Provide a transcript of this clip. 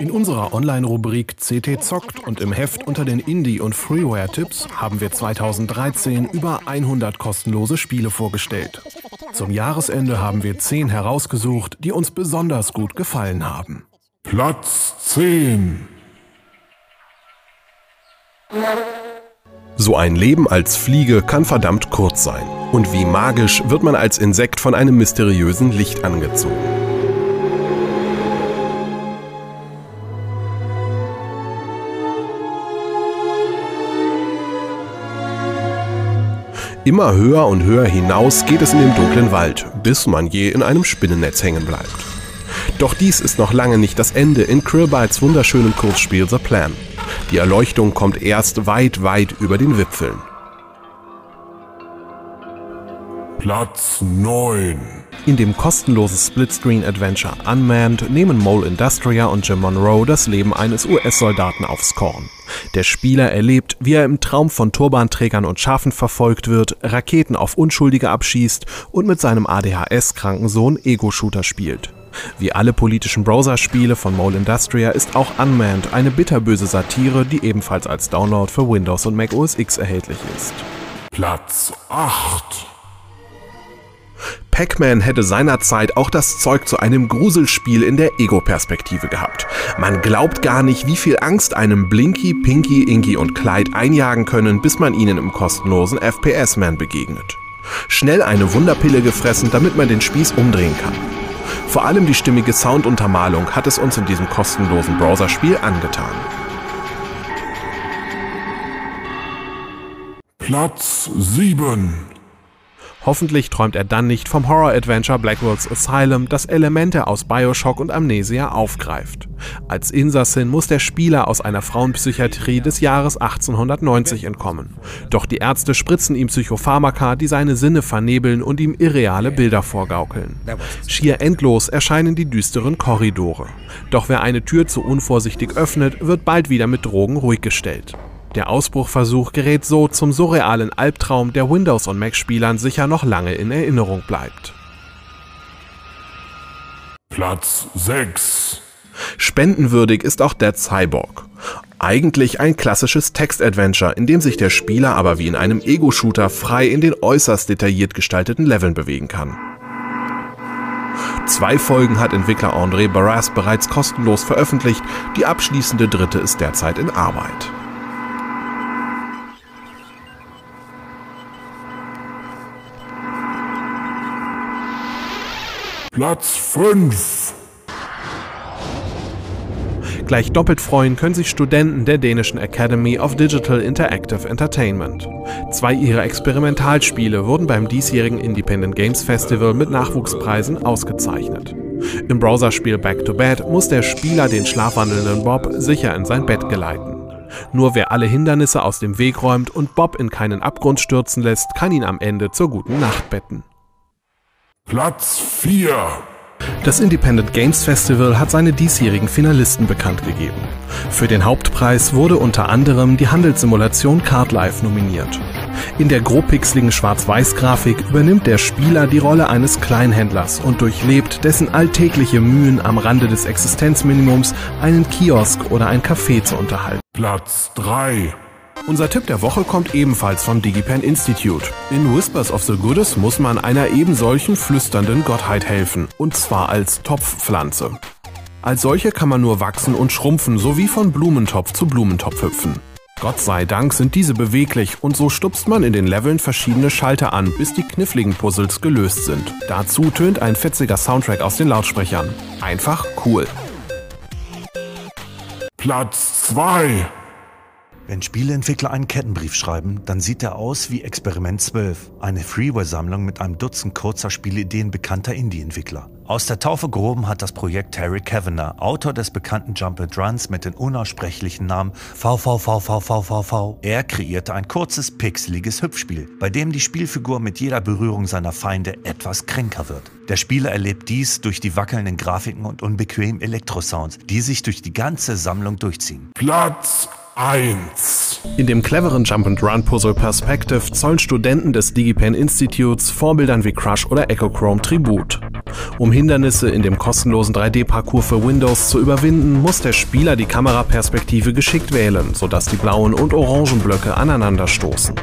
In unserer Online-Rubrik CT zockt und im Heft unter den Indie- und Freeware-Tipps haben wir 2013 über 100 kostenlose Spiele vorgestellt. Zum Jahresende haben wir 10 herausgesucht, die uns besonders gut gefallen haben. Platz 10 So ein Leben als Fliege kann verdammt kurz sein. Und wie magisch wird man als Insekt von einem mysteriösen Licht angezogen. Immer höher und höher hinaus geht es in den dunklen Wald, bis man je in einem Spinnennetz hängen bleibt. Doch dies ist noch lange nicht das Ende in Krillbytes wunderschönem Kurzspiel The Plan. Die Erleuchtung kommt erst weit, weit über den Wipfeln. Platz 9 In dem kostenlosen Splitscreen-Adventure Unmanned nehmen Mole Industria und Jim Monroe das Leben eines US-Soldaten aufs Korn. Der Spieler erlebt, wie er im Traum von Turbanträgern und Schafen verfolgt wird, Raketen auf Unschuldige abschießt und mit seinem ADHS-kranken Sohn Ego-Shooter spielt. Wie alle politischen Browser-Spiele von Mole Industria ist auch Unmanned eine bitterböse Satire, die ebenfalls als Download für Windows und Mac OS X erhältlich ist. Platz 8 Pac-Man hätte seinerzeit auch das Zeug zu einem Gruselspiel in der Ego-Perspektive gehabt. Man glaubt gar nicht, wie viel Angst einem Blinky, Pinky, Inky und Clyde einjagen können, bis man ihnen im kostenlosen FPS-Man begegnet. Schnell eine Wunderpille gefressen, damit man den Spieß umdrehen kann. Vor allem die stimmige Sounduntermalung hat es uns in diesem kostenlosen Browserspiel angetan. Platz 7 Hoffentlich träumt er dann nicht vom Horror-Adventure Blackwell's Asylum, das Elemente aus Bioshock und Amnesia aufgreift. Als Insassin muss der Spieler aus einer Frauenpsychiatrie des Jahres 1890 entkommen. Doch die Ärzte spritzen ihm Psychopharmaka, die seine Sinne vernebeln und ihm irreale Bilder vorgaukeln. Schier endlos erscheinen die düsteren Korridore. Doch wer eine Tür zu unvorsichtig öffnet, wird bald wieder mit Drogen ruhig gestellt. Der Ausbruchversuch gerät so zum surrealen Albtraum, der Windows- und Mac-Spielern sicher noch lange in Erinnerung bleibt. Platz 6 Spendenwürdig ist auch Dead Cyborg. Eigentlich ein klassisches Text-Adventure, in dem sich der Spieler aber wie in einem Ego-Shooter frei in den äußerst detailliert gestalteten Leveln bewegen kann. Zwei Folgen hat Entwickler André Barras bereits kostenlos veröffentlicht, die abschließende dritte ist derzeit in Arbeit. Platz 5 Gleich doppelt freuen können sich Studenten der dänischen Academy of Digital Interactive Entertainment. Zwei ihrer Experimentalspiele wurden beim diesjährigen Independent Games Festival mit Nachwuchspreisen ausgezeichnet. Im Browserspiel Back to Bed muss der Spieler den schlafwandelnden Bob sicher in sein Bett geleiten. Nur wer alle Hindernisse aus dem Weg räumt und Bob in keinen Abgrund stürzen lässt, kann ihn am Ende zur guten Nacht betten. Platz 4 Das Independent Games Festival hat seine diesjährigen Finalisten bekannt gegeben. Für den Hauptpreis wurde unter anderem die Handelssimulation Cardlife nominiert. In der grobpixeligen Schwarz-Weiß-Grafik übernimmt der Spieler die Rolle eines Kleinhändlers und durchlebt dessen alltägliche Mühen am Rande des Existenzminimums, einen Kiosk oder ein Café zu unterhalten. Platz 3 Unser Tipp der Woche kommt ebenfalls vom DigiPen Institute. In Whispers of the Goddess muss man einer eben solchen flüsternden Gottheit helfen, und zwar als Topfpflanze. Als solche kann man nur wachsen und schrumpfen, sowie von Blumentopf zu Blumentopf hüpfen. Gott sei Dank sind diese beweglich und so stupst man in den Leveln verschiedene Schalter an, bis die kniffligen Puzzles gelöst sind. Dazu tönt ein fetziger Soundtrack aus den Lautsprechern. Einfach cool. Platz 2 Wenn Spieleentwickler einen Kettenbrief schreiben, dann sieht er aus wie Experiment 12, eine Freeware-Sammlung mit einem Dutzend kurzer Spielideen bekannter Indie-Entwickler. Aus der Taufe gehoben hat das Projekt Terry Kavanagh, Autor des bekannten Jump and Runs mit den unaussprechlichen Namen VVVVVVV. Er kreierte ein kurzes, pixeliges Hüpfspiel, bei dem die Spielfigur mit jeder Berührung seiner Feinde etwas kränker wird. Der Spieler erlebt dies durch die wackelnden Grafiken und unbequemen Elektrosounds, die sich durch die ganze Sammlung durchziehen. Platz 1 In dem cleveren Jump-and-Run-Puzzle Perspective zollen Studenten des DigiPen Institutes Vorbildern wie Crush oder Echochrome Tribut. Um Hindernisse in dem kostenlosen 3D-Parcours für Windows zu überwinden, muss der Spieler die Kameraperspektive geschickt wählen, sodass die blauen und orangen Blöcke aneinander stoßen.